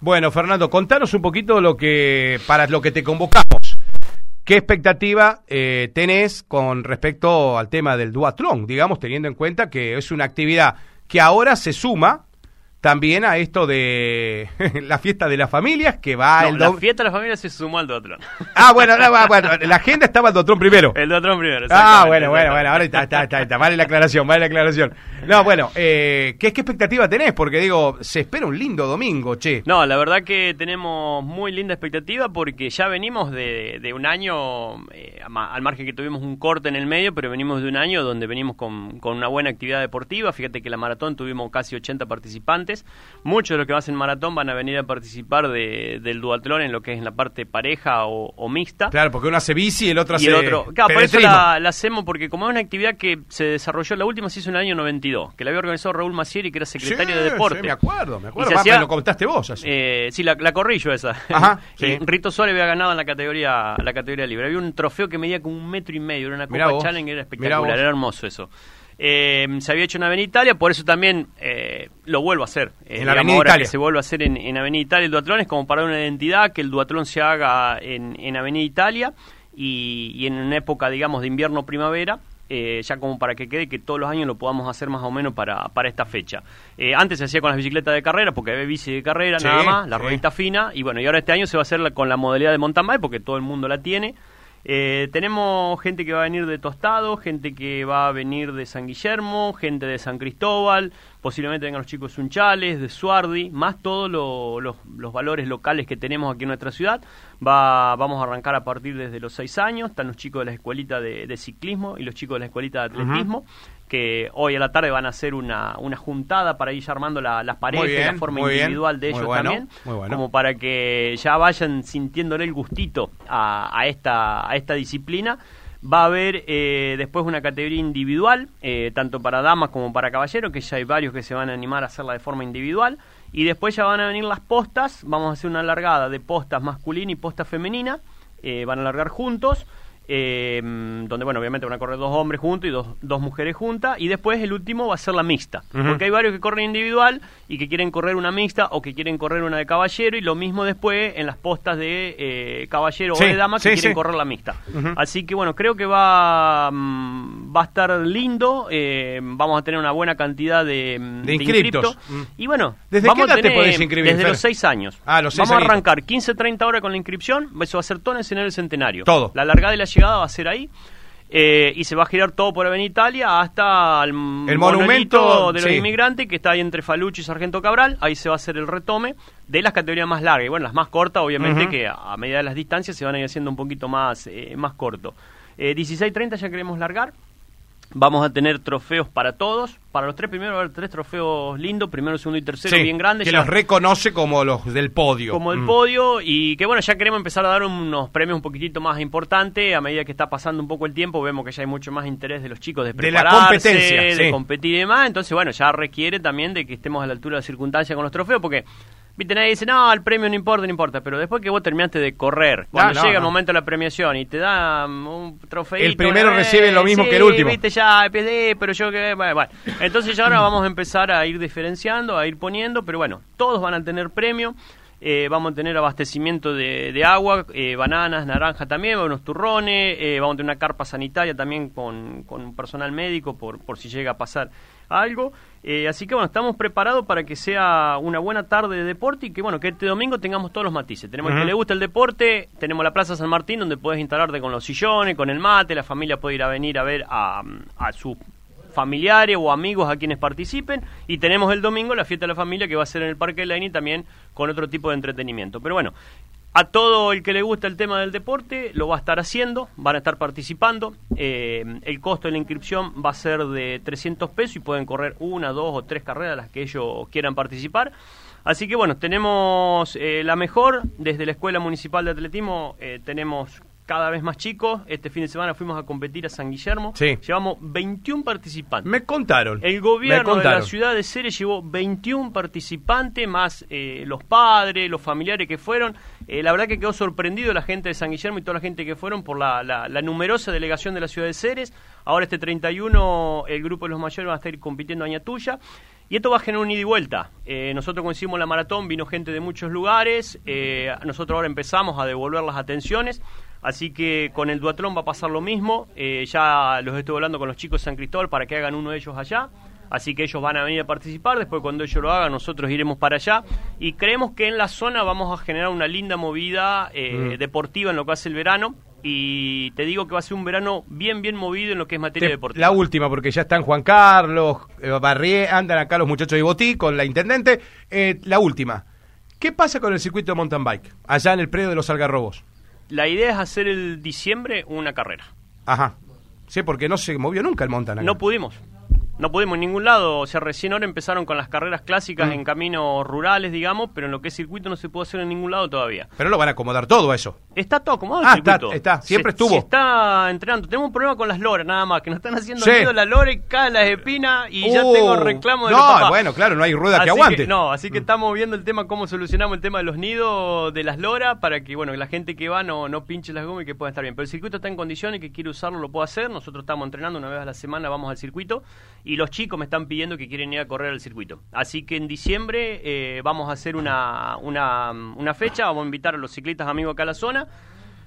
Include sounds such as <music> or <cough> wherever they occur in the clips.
Bueno, Fernando, contanos un poquito lo que para lo que te convocamos. ¿Qué expectativa eh, tenés con respecto al tema del duatlón? Digamos, teniendo en cuenta que es una actividad que ahora se suma también a esto de <laughs> la fiesta de las familias que va No, el la fiesta de las familias se sumó al Duatlón. Ah, bueno, no, bueno, la agenda estaba el Duatlón primero. El Duatlón primero. Ah, bueno, bueno, bueno, ahora está, está, está, está. Vale la aclaración, vale la aclaración. No, bueno, eh, ¿qué, ¿qué expectativa tenés? Porque digo, se espera un lindo domingo, che. No, la verdad que tenemos muy linda expectativa porque ya venimos de, de un año, eh, al margen que tuvimos un corte en el medio, pero venimos de un año donde venimos con, con una buena actividad deportiva. Fíjate que la maratón tuvimos casi 80 participantes. Muchos de los que hacen maratón van a venir a participar de- del duatlón en lo que es en la parte pareja o, o mixta. Claro, porque uno hace bici y el otro y hace el otro. Claro, por eso la, la hacemos, porque como es una actividad que se desarrolló, la última se hizo en el año 92, que la había organizado Raúl Macieri, que era secretario Sí, de deporte. sí, me acuerdo, me acuerdo. Hacía- me lo contaste vos. así. Eh, sí, la, la corrí yo esa. Ajá, <laughs> sí. Rito Suárez había ganado en la categoría, la categoría libre. Había un trofeo que medía como un metro y medio, era una Copa Challenge, era espectacular, era hermoso eso. Eh, se había hecho en Avenida Italia, por eso también eh, lo vuelvo a hacer. Eh, En Avenida ahora Italia. que se vuelve a hacer en, en Avenida Italia el duatlón es como para una identidad, que el duatlón se haga en, en Avenida Italia y, y en una época, digamos, de invierno-primavera. eh, ya como para que quede que todos los años lo podamos hacer más o menos para, para esta fecha. Eh, antes se hacía con las bicicletas de carrera, porque había bici de carrera Sí, nada más, la sí. ruedita fina, y bueno, y ahora este año se va a hacer la- con la modalidad de mountain bike, porque todo el mundo la tiene. Eh, tenemos gente que va a venir de Tostado, gente que va a venir de San Guillermo, gente de San Cristóbal, posiblemente vengan los chicos de Sunchales, de Suardi, más todos lo- los, los valores locales que tenemos aquí en nuestra ciudad. Va, vamos a arrancar a partir desde los seis años, están los chicos de la escuelita de, de ciclismo y los chicos de la escuelita de atletismo, que hoy a la tarde van a hacer una, una juntada para ir ya armando la- las bien, la forma bien, individual de ellos bueno, también, muy bueno. como para que ya vayan sintiéndole el gustito a, a esta, a esta disciplina. Va a haber eh, después una categoría individual, eh, tanto para damas como para caballeros, que ya hay varios que se van a animar a hacerla de forma individual. Y después ya van a venir las postas, vamos a hacer una largada de postas masculina y posta femenina, eh, van a largar juntos. Eh, donde bueno obviamente van a correr dos hombres juntos y dos, dos mujeres juntas y después el último va a ser la mixta porque hay varios que corren individual y que quieren correr una mixta o que quieren correr una de caballero y lo mismo después en las postas de eh, caballero Sí, o de dama que sí, quieren sí. correr la mixta. Así que bueno, creo que va, mm, va a estar lindo, eh, vamos a tener una buena cantidad de, mm, De inscriptos. Mm. y bueno, ¿Desde vamos qué a edad te podés inscribir, Desde los 6 años. Ah, los seis vamos a arrancar 15-30 horas con la inscripción, eso va a ser todo en el centenario. Todo. La largada y la llegada va a ser ahí. eh, y se va a girar todo por Avenida Italia hasta el, monumento, de los sí. inmigrantes que está ahí entre Falucho y Sargento Cabral. Ahí se va a hacer el retome de las categorías más largas. Y bueno, las más cortas, obviamente, que a, a medida de las distancias se van a ir haciendo un poquito más, eh, más corto. Eh, 16.30 ya queremos largar. Vamos a tener trofeos para todos. Para los tres primeros va a haber tres trofeos lindos, primero, segundo y tercero, Sí, bien grandes. Que ya- los reconoce como los del podio. como el Mm. podio y que bueno, ya queremos empezar a dar unos premios un poquitito más importantes a medida que está pasando un poco el tiempo, vemos que ya hay mucho más interés de los chicos de De la prepararse, competencia, de sí. competir y demás, entonces bueno, ya requiere también de que estemos a la altura de la circunstancia con los trofeos porque Viste, nadie dice, no, el premio no importa, no importa, pero después que vos terminaste de correr, cuando no, llega no. el momento de la premiación y te dan un trofeo. El primero recibe lo mismo que el último. Viste, ya, PD, pero yo que... Bueno, bueno. Entonces ya ahora vamos a empezar a ir diferenciando, a ir poniendo, pero bueno, todos van a tener premio. Eh, vamos a tener abastecimiento de, de agua, eh, bananas, naranja también, unos turrones, eh, vamos a tener una carpa sanitaria también con, con personal médico por, por si llega a pasar algo. Eh, así que bueno, estamos preparados para que sea una buena tarde de deporte y que bueno, que este domingo tengamos todos los matices. Tenemos el que le gusta el deporte, tenemos la Plaza San Martín donde puedes instalarte con los sillones, con el mate, la familia puede ir a venir a ver a, a sus familiares o amigos a quienes participen y tenemos el domingo la fiesta de la familia que va a ser en el Parque Laini también con otro tipo de entretenimiento. Pero bueno, a todo el que le gusta el tema del deporte lo va a estar haciendo, van a estar participando. Eh, el costo de la inscripción va a ser de 300 pesos y pueden correr una, dos o tres carreras las que ellos quieran participar. Así que bueno, tenemos eh, la mejor desde la Escuela Municipal de Atletismo, eh, tenemos cada vez más chicos. Este fin de semana fuimos a competir a San Guillermo. Sí. Llevamos 21 participantes. Me contaron. El gobierno de la ciudad de Ceres llevó 21 participantes, más eh, los padres, los familiares que fueron. Eh, la verdad que quedó sorprendido la gente de San Guillermo y toda la gente que fueron por la, la- la numerosa delegación de la ciudad de Ceres. Ahora este 31 el grupo de los mayores va a estar compitiendo a Añatuya. Y esto va a generar un ida y vuelta. Eh, nosotros cuando hicimos la maratón vino gente de muchos lugares, nosotros ahora empezamos a devolver las atenciones, así que con el duatlón va a pasar lo mismo, eh, ya los estoy hablando con los chicos de San Cristóbal para que hagan uno de ellos allá, así que ellos van a venir a participar, después cuando ellos lo hagan nosotros iremos para allá y creemos que en la zona vamos a generar una linda movida mm. deportiva en lo que hace el verano, y te digo que va a ser un verano bien, bien movido en lo que es materia deportiva. La última, porque ya están Juan Carlos, eh, Barrié, andan acá los muchachos de Botí con la intendente. Eh, la última, ¿qué pasa con el circuito de mountain bike allá en el predio de los Algarrobos? La idea es hacer el diciembre una carrera. Ajá. Sí, porque no se movió nunca el mountain. No pudimos no pudimos en ningún lado. O sea, recién ahora empezaron con las carreras clásicas mm. en caminos rurales, digamos, pero en lo que es circuito no se puede hacer en ningún lado todavía. Pero lo van a acomodar todo eso. Está todo acomodado el ah, circuito. Está, está. siempre estuvo. está entrenando. Tenemos un problema con las loras, nada más, que nos están haciendo sí. las loras y caen las espinas y ya tengo uh, reclamo de No, bueno, claro, no hay rueda que aguante. no, así que mm. estamos viendo el tema, cómo solucionamos el tema de los nidos de las loras para que, bueno, la gente que va no, no pinche las gomas y que pueda estar bien. Pero el circuito está en condiciones que quiere usarlo lo puede hacer. Nosotros estamos entrenando una vez a la semana, vamos al circuito y los chicos me están pidiendo que quieren ir a correr al circuito. Así que en diciembre eh, vamos a hacer una, una, una fecha, vamos a invitar a los ciclistas amigos acá a la zona.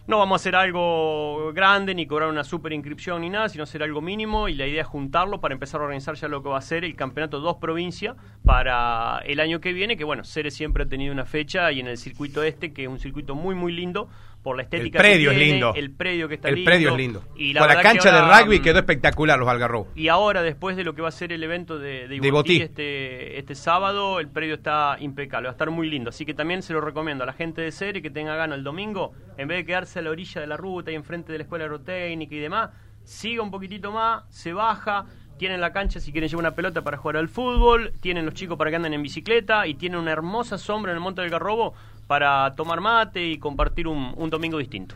No vamos a hacer algo grande ni cobrar una super inscripción ni nada, sino hacer algo mínimo y la idea es juntarlo para empezar a organizar ya lo que va a ser el campeonato dos provincias para el año que viene, que bueno, Ceres siempre ha tenido una fecha y en el circuito este, que es un circuito muy muy lindo, por la estética el predio es lindo. el predio que está el predio es lindo. Y la, la cancha de rugby quedó espectacular los Algarrobos. Y ahora después de lo que va a ser el evento de, de, este este sábado el predio está impecable va a estar muy lindo. Así que también se lo recomiendo a la gente de Serie que tenga ganas el domingo en vez de quedarse a la orilla de la ruta y enfrente de la escuela aerotécnica y demás siga un poquitito más se baja tienen la cancha si quieren llevar una pelota para jugar al fútbol, tienen los chicos para que anden en bicicleta y tienen una hermosa sombra en el Monte del Garrobo para tomar mate y compartir un, un domingo distinto.